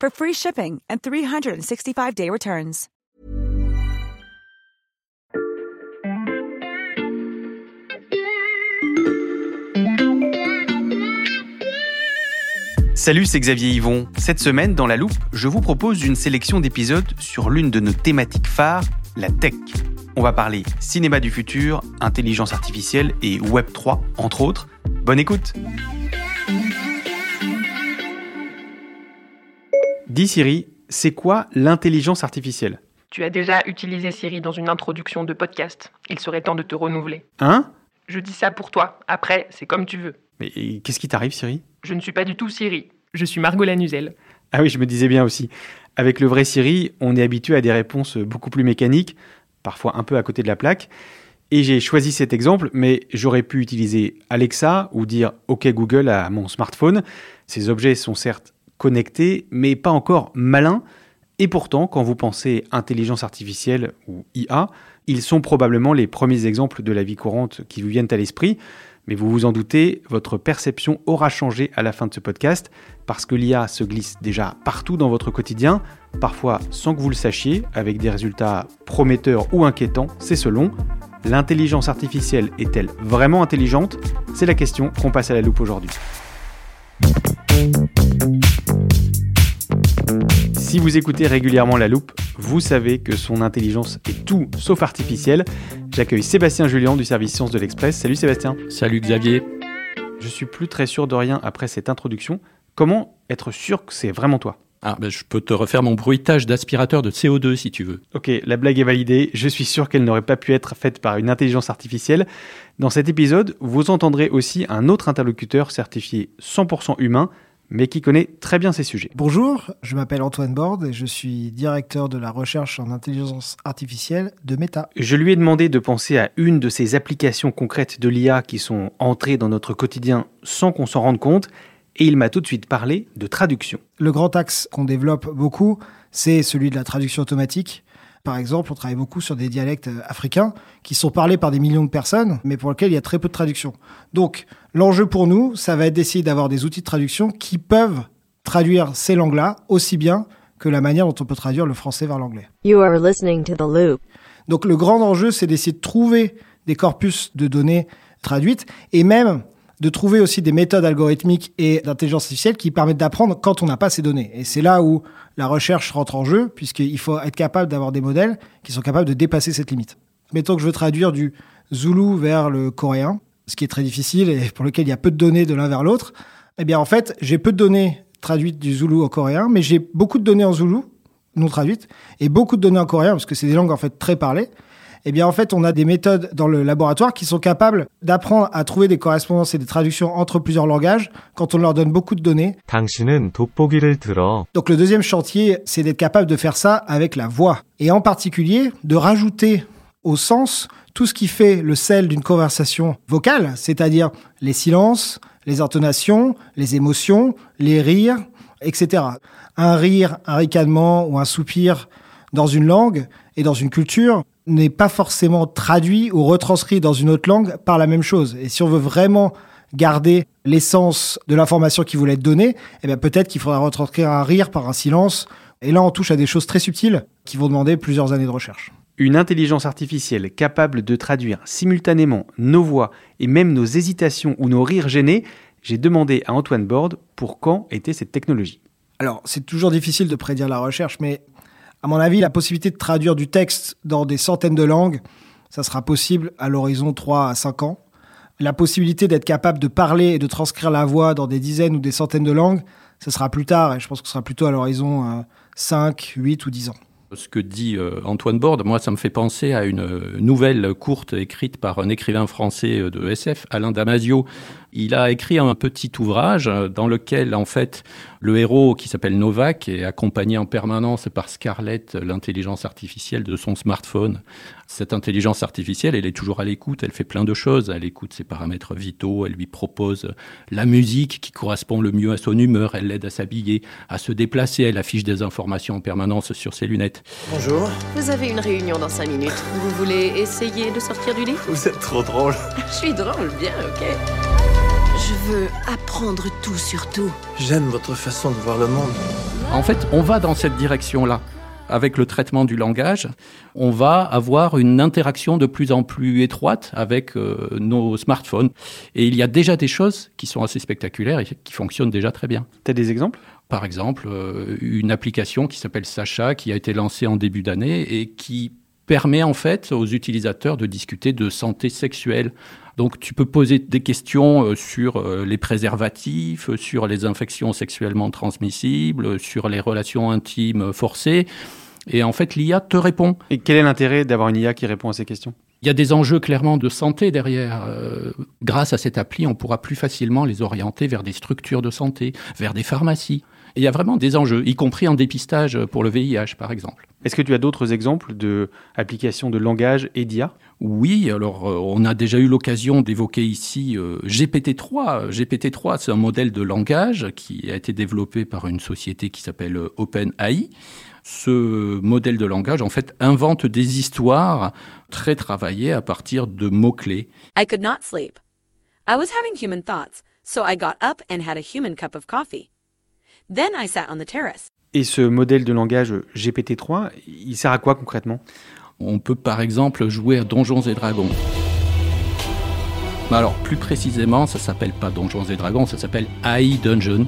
for free shipping and 365-day returns. Salut, c'est Xavier Yvon. Cette semaine, dans La Loupe, je vous propose une sélection d'épisodes sur l'une de nos thématiques phares, la tech. On va parler cinéma du futur, intelligence artificielle et Web 3, entre autres. Bonne écoute Dis Siri, c'est quoi l'intelligence artificielle? Tu as déjà utilisé Siri dans une introduction de podcast. Il serait temps de te renouveler. Hein? Je dis ça pour toi. Après, c'est comme tu veux. Mais qu'est-ce qui t'arrive Siri? Je ne suis pas du tout Siri. Je suis Margot Lanuzel. Ah oui, je me disais bien aussi. Avec le vrai Siri, on est habitué à des réponses beaucoup plus mécaniques, parfois un peu à côté de la plaque. Et j'ai choisi cet exemple, mais j'aurais pu utiliser Alexa ou dire OK Google à mon smartphone. Ces objets sont certes connectés, mais pas encore malins. Et pourtant, quand vous pensez intelligence artificielle ou IA, ils sont probablement les premiers exemples de la vie courante qui vous viennent à l'esprit. Mais vous vous en doutez, votre perception aura changé à la fin de ce podcast parce que l'IA se glisse déjà partout dans votre quotidien, parfois sans que vous le sachiez, avec des résultats prometteurs ou inquiétants, c'est selon. L'intelligence artificielle est-elle vraiment intelligente? C'est la question qu'on passe à la loupe aujourd'hui. Si vous écoutez régulièrement la loupe, vous savez que son intelligence est tout sauf artificielle. J'accueille Sébastien Julien du service Sciences de l'Express. Salut Sébastien. Salut Xavier. Je suis plus très sûr de rien après cette introduction. Comment être sûr que c'est vraiment toi? Ah, ben je peux te refaire mon bruitage d'aspirateur de CO2 si tu veux. Ok, la blague est validée. Je suis sûr qu'elle n'aurait pas pu être faite par une intelligence artificielle. Dans cet épisode, vous entendrez aussi un autre interlocuteur certifié 100% humain, mais qui connaît très bien ces sujets. Bonjour, je m'appelle Antoine Borde et je suis directeur de la recherche en intelligence artificielle de Meta. Je lui ai demandé de penser à une de ces applications concrètes de l'IA qui sont entrées dans notre quotidien sans qu'on s'en rende compte, et il m'a tout de suite parlé de traduction. Le grand axe qu'on développe beaucoup, c'est celui de la traduction automatique. Par exemple, on travaille beaucoup sur des dialectes africains qui sont parlés par des millions de personnes, mais pour lesquels il y a très peu de traduction. Donc, l'enjeu pour nous, ça va être d'essayer d'avoir des outils de traduction qui peuvent traduire ces langues-là aussi bien que la manière dont on peut traduire le français vers l'anglais. You are listening to the loop. Donc, le grand enjeu, c'est d'essayer de trouver des corpus de données traduites et même de trouver aussi des méthodes algorithmiques et d'intelligence artificielle qui permettent d'apprendre quand on n'a pas ces données. Et c'est là où la recherche rentre en jeu, puisqu'il faut être capable d'avoir des modèles qui sont capables de dépasser cette limite. Mettons que je veux traduire du zoulou vers le coréen, ce qui est très difficile et pour lequel il y a peu de données de l'un vers l'autre. Eh bien, en fait, j'ai peu de données traduites du zoulou au coréen, mais j'ai beaucoup de données en zoulou, non traduites, et beaucoup de données en coréen, parce que c'est des langues en fait très parlées eh bien en fait on a des méthodes dans le laboratoire qui sont capables d'apprendre à trouver des correspondances et des traductions entre plusieurs langages quand on leur donne beaucoup de données. Donc le deuxième chantier, c'est d'être capable de faire ça avec la voix et en particulier de rajouter au sens tout ce qui fait le sel d'une conversation vocale, c'est-à-dire les silences, les intonations, les émotions, les rires, etc. Un rire, un ricanement ou un soupir dans une langue et dans une culture n'est pas forcément traduit ou retranscrit dans une autre langue par la même chose. Et si on veut vraiment garder l'essence de l'information qui voulait être donnée, eh bien peut-être qu'il faudra retranscrire un rire par un silence. Et là, on touche à des choses très subtiles qui vont demander plusieurs années de recherche. Une intelligence artificielle capable de traduire simultanément nos voix et même nos hésitations ou nos rires gênés, j'ai demandé à Antoine Borde pour quand était cette technologie. Alors, c'est toujours difficile de prédire la recherche, mais À mon avis, la possibilité de traduire du texte dans des centaines de langues, ça sera possible à l'horizon 3 à 5 ans. La possibilité d'être capable de parler et de transcrire la voix dans des dizaines ou des centaines de langues, ça sera plus tard et je pense que ce sera plutôt à l'horizon 5, 8 ou 10 ans. Ce que dit euh, Antoine Borde, moi, ça me fait penser à une euh, nouvelle courte écrite par un écrivain français euh, de SF, Alain Damasio. Il a écrit un petit ouvrage dans lequel, en fait, le héros qui s'appelle Novak est accompagné en permanence par Scarlett, l'intelligence artificielle de son smartphone. Cette intelligence artificielle, elle est toujours à l'écoute, elle fait plein de choses. Elle écoute ses paramètres vitaux, elle lui propose la musique qui correspond le mieux à son humeur, elle l'aide à s'habiller, à se déplacer, elle affiche des informations en permanence sur ses lunettes. Bonjour. Vous avez une réunion dans cinq minutes. Vous voulez essayer de sortir du lit? Vous êtes trop drôle. Je suis drôle, bien, ok. Je veux apprendre tout sur tout. J'aime votre façon de voir le monde. En fait, on va dans cette direction-là. Avec le traitement du langage, on va avoir une interaction de plus en plus étroite avec euh, nos smartphones. Et il y a déjà des choses qui sont assez spectaculaires et qui fonctionnent déjà très bien. Tu as des exemples? Par exemple, euh, une application qui s'appelle Sacha, qui a été lancée en début d'année et qui permet en fait aux utilisateurs de discuter de santé sexuelle. Donc tu peux poser des questions euh, sur euh, les préservatifs, sur les infections sexuellement transmissibles, sur les relations intimes forcées. Et en fait, l'IA te répond. Et quel est l'intérêt d'avoir une IA qui répond à ces questions? Il y a des enjeux clairement de santé derrière. Euh, grâce à cette appli, on pourra plus facilement les orienter vers des structures de santé, vers des pharmacies. Et il y a vraiment des enjeux, y compris en dépistage pour le VIH, par exemple. Est-ce que tu as d'autres exemples d'applications de, de langage et d'IA Oui, alors euh, on a déjà eu l'occasion d'évoquer ici euh, GPT-3. GPT-3, c'est un modèle de langage qui a été développé par une société qui s'appelle euh, OpenAI. Ce modèle de langage, en fait, invente des histoires très travaillées à partir de mots-clés. I could not sleep. I was having human thoughts, so I got up and had a human cup of coffee. Then I sat on the terrace. Et ce modèle de langage GPT-3, il sert à quoi concrètement? On peut par exemple jouer à Donjons et Dragons. Alors plus précisément, ça s'appelle pas Donjons et Dragons, ça s'appelle AI Dungeon.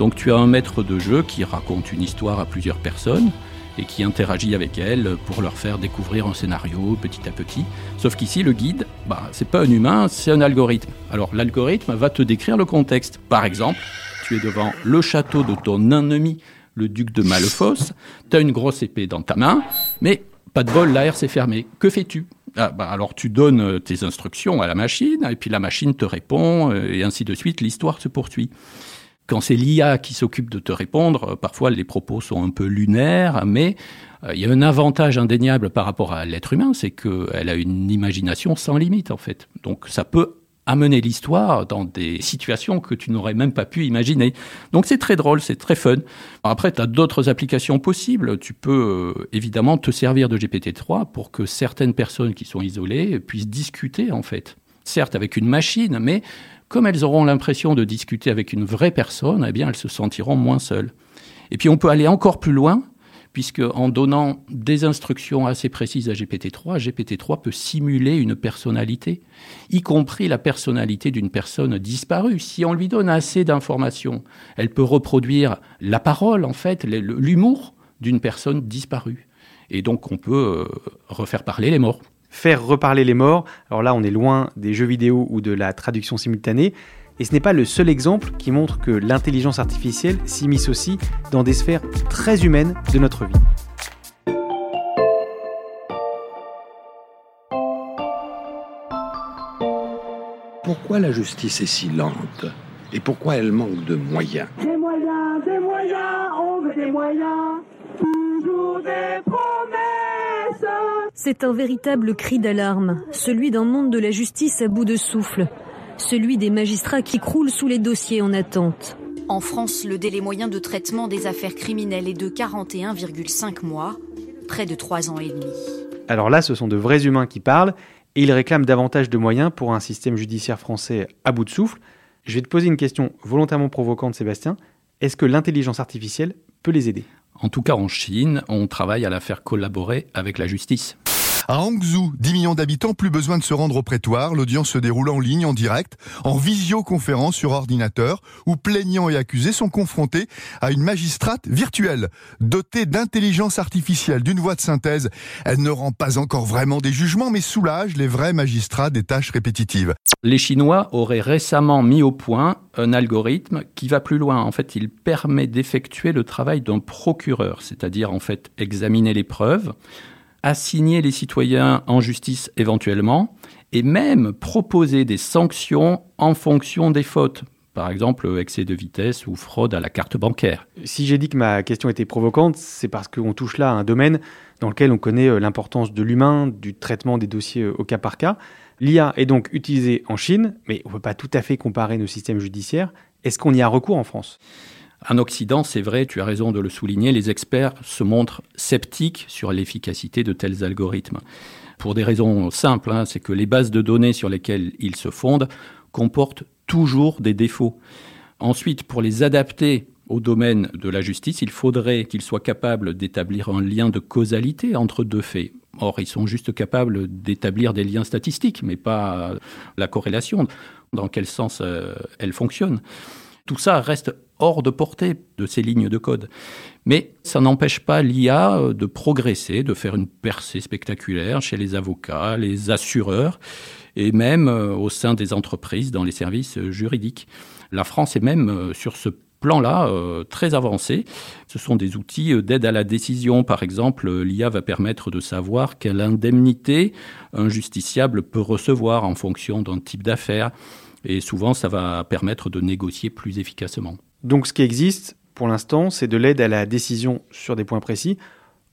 Donc tu as un maître de jeu qui raconte une histoire à plusieurs personnes et qui interagit avec elles pour leur faire découvrir un scénario petit à petit. Sauf qu'ici, le guide, bah, c'est pas un humain, c'est un algorithme. Alors l'algorithme va te décrire le contexte. Par exemple, devant le château de ton ennemi, le duc de Malefosse, tu as une grosse épée dans ta main, mais pas de bol, l'air s'est fermé. Que fais-tu? Ah, bah, alors tu donnes tes instructions à la machine, et puis la machine te répond, euh, et ainsi de suite, l'histoire se poursuit. Quand c'est l'IA qui s'occupe de te répondre, parfois les propos sont un peu lunaires, mais euh, il y a un avantage indéniable par rapport à l'être humain, c'est qu'elle a une imagination sans limite en fait. Donc ça peut amener l'histoire dans des situations que tu n'aurais même pas pu imaginer. Donc c'est très drôle, c'est très fun. Après, tu as d'autres applications possibles. Tu peux euh, évidemment te servir de GPT-3 pour que certaines personnes qui sont isolées puissent discuter en fait. Certes avec une machine, mais comme elles auront l'impression de discuter avec une vraie personne, eh bien elles se sentiront moins seules. Et puis on peut aller encore plus loin puisque en donnant des instructions assez précises à GPT-3, GPT-3 peut simuler une personnalité, y compris la personnalité d'une personne disparue. Si on lui donne assez d'informations, elle peut reproduire la parole, en fait, l'humour d'une personne disparue. Et donc on peut euh, refaire parler les morts. Faire reparler les morts, alors là on est loin des jeux vidéo ou de la traduction simultanée, et ce n'est pas le seul exemple qui montre que l'intelligence artificielle s'immisce aussi dans des sphères très humaines de notre vie. Pourquoi la justice est si lente Et pourquoi elle manque de moyens? Des moyens, des moyens, on veut des moyens, toujours des promesses. C'est un véritable cri d'alarme, celui d'un monde de la justice à bout de souffle celui des magistrats qui croulent sous les dossiers en attente. En France, le délai moyen de traitement des affaires criminelles est de 41,5 mois, près de 3 ans et demi. Alors là, ce sont de vrais humains qui parlent, et ils réclament davantage de moyens pour un système judiciaire français à bout de souffle. Je vais te poser une question volontairement provocante, Sébastien. Est-ce que l'intelligence artificielle peut les aider? En tout cas, en Chine, on travaille à la faire collaborer avec la justice. À Hangzhou, 10 millions d'habitants, plus besoin de se rendre au prétoire. L'audience se déroule en ligne, en direct, en visioconférence sur ordinateur, où plaignants et accusés sont confrontés à une magistrate virtuelle. Dotée d'intelligence artificielle, d'une voix de synthèse, elle ne rend pas encore vraiment des jugements, mais soulage les vrais magistrats des tâches répétitives. Les Chinois auraient récemment mis au point un algorithme qui va plus loin. En fait, il permet d'effectuer le travail d'un procureur, c'est-à-dire en fait examiner les preuves, assigner les citoyens en justice éventuellement, et même proposer des sanctions en fonction des fautes. Par exemple, excès de vitesse ou fraude à la carte bancaire. Si j'ai dit que ma question était provocante, c'est parce qu'on touche là à un domaine dans lequel on connaît euh, l'importance de l'humain, du traitement des dossiers euh, au cas par cas. L'IA est donc utilisée en Chine, mais on ne peut pas tout à fait comparer nos systèmes judiciaires. Est-ce qu'on y a recours en France? En Occident, c'est vrai, tu as raison de le souligner, les experts se montrent sceptiques sur l'efficacité de tels algorithmes. Pour des raisons simples, hein, c'est que les bases de données sur lesquelles ils se fondent comportent toujours des défauts. Ensuite, pour les adapter au domaine de la justice, il faudrait qu'ils soient capables d'établir un lien de causalité entre deux faits. Or, ils sont juste capables d'établir des liens statistiques, mais pas la corrélation, dans quel sens euh, elle fonctionne? Tout ça reste hors de portée de ces lignes de code. Mais ça n'empêche pas l'IA euh, de progresser, de faire une percée spectaculaire chez les avocats, les assureurs et même euh, au sein des entreprises dans les services juridiques. La France est même sur ce plan-là très avancé. Ce sont des outils d'aide à la décision. Par exemple, l'IA va permettre de savoir quelle indemnité un justiciable peut recevoir en fonction d'un type d'affaires. Et souvent, ça va permettre de négocier plus efficacement. Donc ce qui existe pour l'instant, c'est de l'aide à la décision sur des points précis.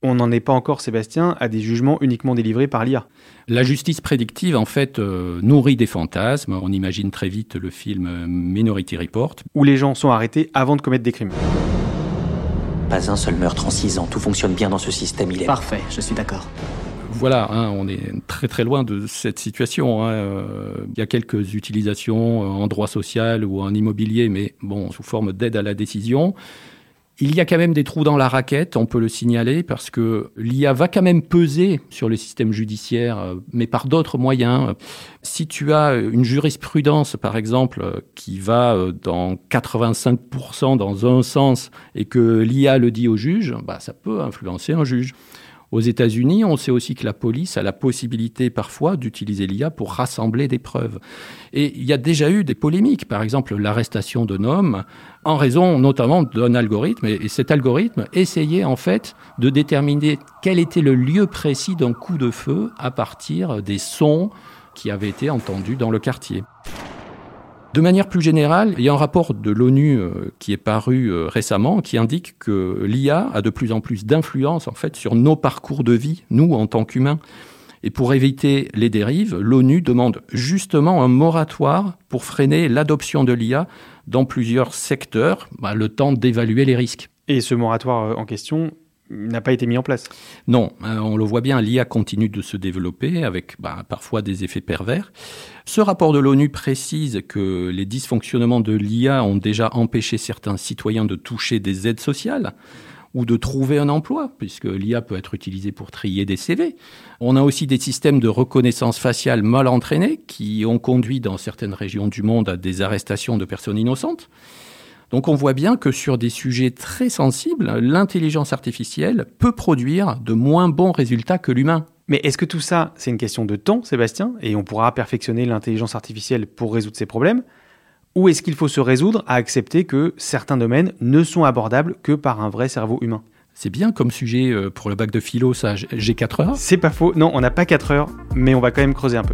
On n'en est pas encore, Sébastien, à des jugements uniquement délivrés par l'IA. La justice prédictive, en fait, euh, nourrit des fantasmes. On imagine très vite le film Minority Report. Où les gens sont arrêtés avant de commettre des crimes. Pas un seul meurtre en six ans. Tout fonctionne bien dans ce système. Il est parfait. Je suis d'accord voilà, hein, on est très très loin de cette situation. Hein. Euh, il y a quelques utilisations en droit social ou en immobilier, mais bon, sous forme d'aide à la décision. Il y a quand même des trous dans la raquette, on peut le signaler, parce que l'IA va quand même peser sur le système judiciaire, euh, mais par d'autres moyens. Si tu as une jurisprudence, par exemple, qui va euh, dans 85% dans un sens et que l'IA le dit au juge, bah, ça peut influencer un juge. Aux États-Unis, on sait aussi que la police a la possibilité parfois d'utiliser l'IA pour rassembler des preuves. Et il y a déjà eu des polémiques, par exemple l'arrestation d'un homme en raison notamment d'un algorithme. Et cet algorithme essayait en fait de déterminer quel était le lieu précis d'un coup de feu à partir des sons qui avaient été entendus dans le quartier. De manière plus générale, il y a un rapport de l'ONU euh, qui est paru euh, récemment qui indique que l'IA a de plus en plus d'influence sur nos parcours de vie, nous en tant qu'humains. Et pour éviter les dérives, l'ONU demande justement un moratoire pour freiner l'adoption de l'IA dans plusieurs secteurs, bah, le temps d'évaluer les risques. Et ce moratoire euh, en question, n'a pas été mis en place. Non, hein, on le voit bien, l'IA continue de se développer avec bah, parfois des effets pervers. Ce rapport de l'ONU précise que les dysfonctionnements de l'IA ont déjà empêché certains citoyens de toucher des aides sociales ou de trouver un emploi, puisque l'IA peut être utilisée pour trier des CV. On a aussi des systèmes de reconnaissance faciale mal entraînés qui ont conduit dans certaines régions du monde à des arrestations de personnes innocentes. Donc on voit bien que sur des sujets très sensibles, l'intelligence artificielle peut produire de moins bons résultats que l'humain. Mais est-ce que tout ça, c'est une question de temps, Sébastien, et on pourra perfectionner l'intelligence artificielle pour résoudre ces problèmes Ou est-ce qu'il faut se résoudre à accepter que certains domaines ne sont abordables que par un vrai cerveau humain? C'est bien comme sujet euh, pour le bac de philo, ça. J'ai 4 heures C'est pas faux. Non, on n'a pas 4 heures, mais on va quand même creuser un peu.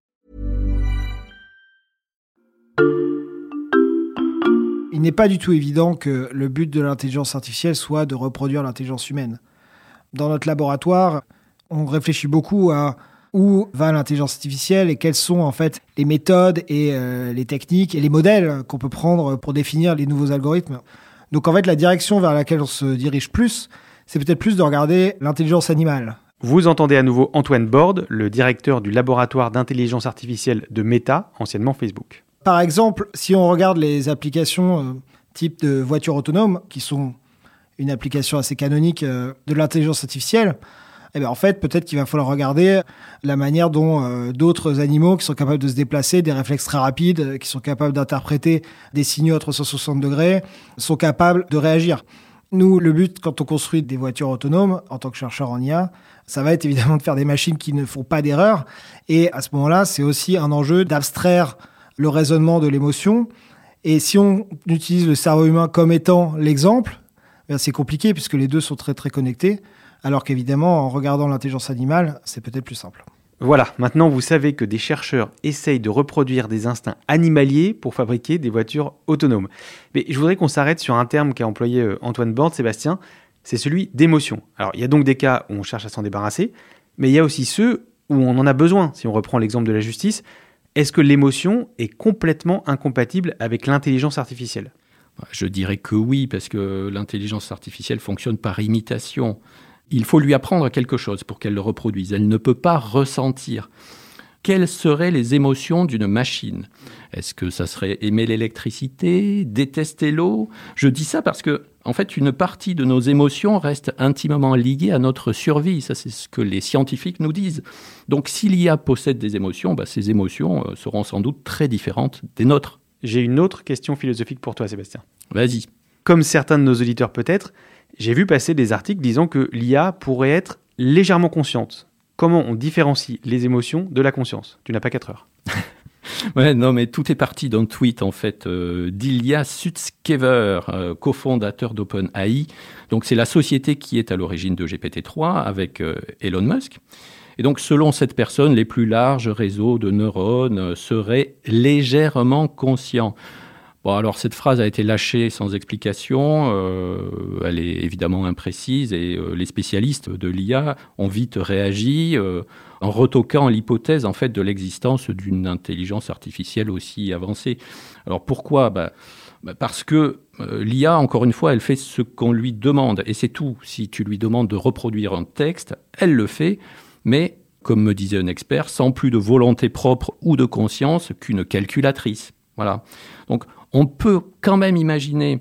Il n'est pas du tout évident que le but de l'intelligence artificielle soit de reproduire l'intelligence humaine. Dans notre laboratoire, on réfléchit beaucoup à où va l'intelligence artificielle et quelles sont en fait les méthodes et euh, les techniques et les modèles qu'on peut prendre pour définir les nouveaux algorithmes. Donc en fait, la direction vers laquelle on se dirige plus, c'est peut-être plus de regarder l'intelligence animale. Vous entendez à nouveau Antoine Borde, le directeur du laboratoire d'intelligence artificielle de Meta, anciennement Facebook. Par exemple, si on regarde les applications euh, type de voitures autonomes, qui sont une application assez canonique euh, de l'intelligence artificielle, eh bien, en fait, peut-être qu'il va falloir regarder la manière dont euh, d'autres animaux qui sont capables de se déplacer, des réflexes très rapides, qui sont capables d'interpréter des signaux à 360 degrés, sont capables de réagir. Nous, le but, quand on construit des voitures autonomes, en tant que chercheur en IA, ça va être évidemment de faire des machines qui ne font pas d'erreur. Et à ce moment-là, c'est aussi un enjeu d'abstraire le raisonnement de l'émotion. Et si on utilise le cerveau humain comme étant l'exemple, ben, c'est compliqué puisque les deux sont très très connectés alors qu'évidemment, en regardant l'intelligence animale, c'est peut-être plus simple. Voilà, maintenant vous savez que des chercheurs essayent de reproduire des instincts animaliers pour fabriquer des voitures autonomes. Mais je voudrais qu'on s'arrête sur un terme qu'a employé euh, Antoine Borde, Sébastien, c'est celui d'émotion. Alors il y a donc des cas où on cherche à s'en débarrasser, mais il y a aussi ceux où on en a besoin, si on reprend l'exemple de la justice. Est-ce que l'émotion est complètement incompatible avec l'intelligence artificielle? Je dirais que oui, parce que l'intelligence artificielle fonctionne par imitation il faut lui apprendre quelque chose pour qu'elle le reproduise. Elle ne peut pas ressentir. Quelles seraient les émotions d'une machine? Est-ce que ça serait aimer l'électricité, détester l'eau? Je dis ça parce que, en fait, une partie de nos émotions reste intimement liée à notre survie. Ça, c'est ce que les scientifiques nous disent. Donc, si l'IA possède des émotions, bah, ces émotions euh, seront sans doute très différentes des nôtres. J'ai une autre question philosophique pour toi, Sébastien. Vas-y. Comme certains de nos auditeurs peut-être, j'ai vu passer des articles disant que l'IA pourrait être légèrement consciente. Comment on différencie les émotions de la conscience Tu n'as pas 4 heures. ouais, non, mais tout est parti d'un tweet en fait euh, d'Ilya Sutskever, euh, cofondateur d'OpenAI. Donc c'est la société qui est à l'origine de GPT-3 avec euh, Elon Musk. Et donc selon cette personne, les plus larges réseaux de neurones seraient légèrement conscients. Bon, alors cette phrase a été lâchée sans explication. Euh, elle est évidemment imprécise et euh, les spécialistes de l'IA ont vite réagi euh, en retoquant l'hypothèse en fait de l'existence d'une intelligence artificielle aussi avancée. Alors pourquoi? Bah, bah Parce que l'IA, encore une fois, elle fait ce qu'on lui demande et c'est tout. Si tu lui demandes de reproduire un texte, elle le fait, mais comme me disait un expert, sans plus de volonté propre ou de conscience qu'une calculatrice. Voilà. Donc on peut quand même imaginer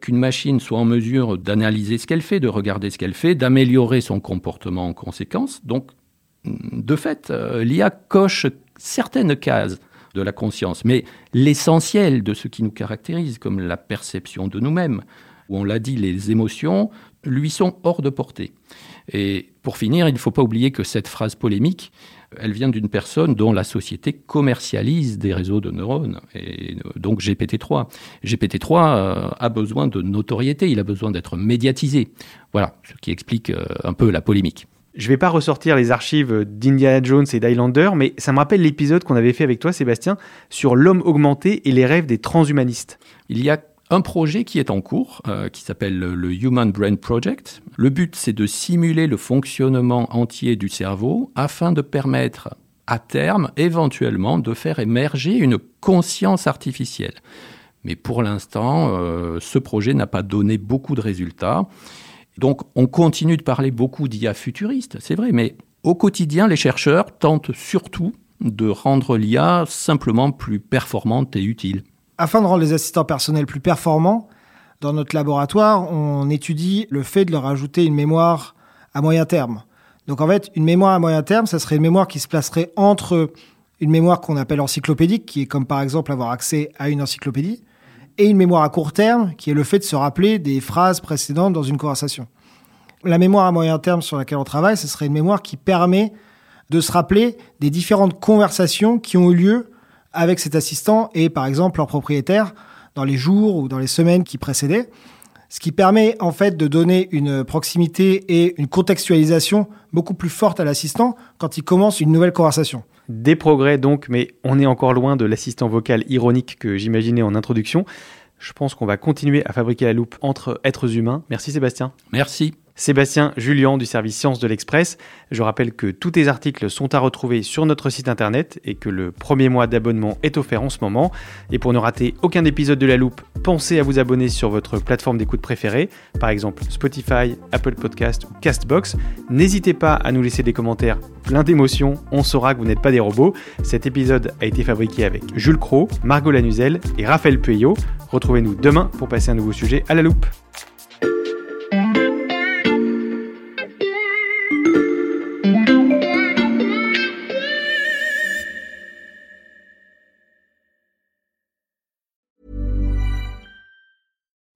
qu'une machine soit en mesure d'analyser ce qu'elle fait, de regarder ce qu'elle fait, d'améliorer son comportement en conséquence. Donc, de fait, euh, l'IA coche certaines cases de la conscience, mais l'essentiel de ce qui nous caractérise, comme la perception de nous-mêmes, où on l'a dit, les émotions, lui sont hors de portée. Et pour finir, il ne faut pas oublier que cette phrase polémique, elle vient d'une personne dont la société commercialise des réseaux de neurones, et donc GPT-3. GPT-3 euh, a besoin de notoriété, il a besoin d'être médiatisé. Voilà, ce qui explique euh, un peu la polémique. Je ne vais pas ressortir les archives d'Indiana Jones et d'Highlander, mais ça me rappelle l'épisode qu'on avait fait avec toi, Sébastien, sur l'homme augmenté et les rêves des transhumanistes. Il y a un projet qui est en cours, euh, qui s'appelle le Human Brain Project. Le but, c'est de simuler le fonctionnement entier du cerveau afin de permettre à terme, éventuellement, de faire émerger une conscience artificielle. Mais pour l'instant, euh, ce projet n'a pas donné beaucoup de résultats. Donc on continue de parler beaucoup d'IA futuriste, c'est vrai, mais au quotidien, les chercheurs tentent surtout de rendre l'IA simplement plus performante et utile afin de rendre les assistants personnels plus performants, dans notre laboratoire, on étudie le fait de leur ajouter une mémoire à moyen terme. Donc en fait, une mémoire à moyen terme, ça serait une mémoire qui se placerait entre une mémoire qu'on appelle encyclopédique, qui est comme par exemple avoir accès à une encyclopédie, et une mémoire à court terme, qui est le fait de se rappeler des phrases précédentes dans une conversation. La mémoire à moyen terme sur laquelle on travaille, ce serait une mémoire qui permet de se rappeler des différentes conversations qui ont eu lieu avec cet assistant et par exemple leur propriétaire dans les jours ou dans les semaines qui précédaient, ce qui permet en fait de donner une proximité et une contextualisation beaucoup plus forte à l'assistant quand il commence une nouvelle conversation. Des progrès donc, mais on est encore loin de l'assistant vocal ironique que j'imaginais en introduction. Je pense qu'on va continuer à fabriquer la loupe entre êtres humains. Merci Sébastien. Merci. Sébastien Julien du service Sciences de l'Express. Je rappelle que tous tes articles sont à retrouver sur notre site internet et que le premier mois d'abonnement est offert en ce moment. Et pour ne rater aucun épisode de La Loupe, pensez à vous abonner sur votre plateforme d'écoute préférée, par exemple Spotify, Apple Podcast ou Castbox. N'hésitez pas à nous laisser des commentaires plein d'émotions, on saura que vous n'êtes pas des robots. Cet épisode a été fabriqué avec Jules Cro, Margot Lanuzel et Raphaël Pueyo. Retrouvez-nous demain pour passer un nouveau sujet à la loupe.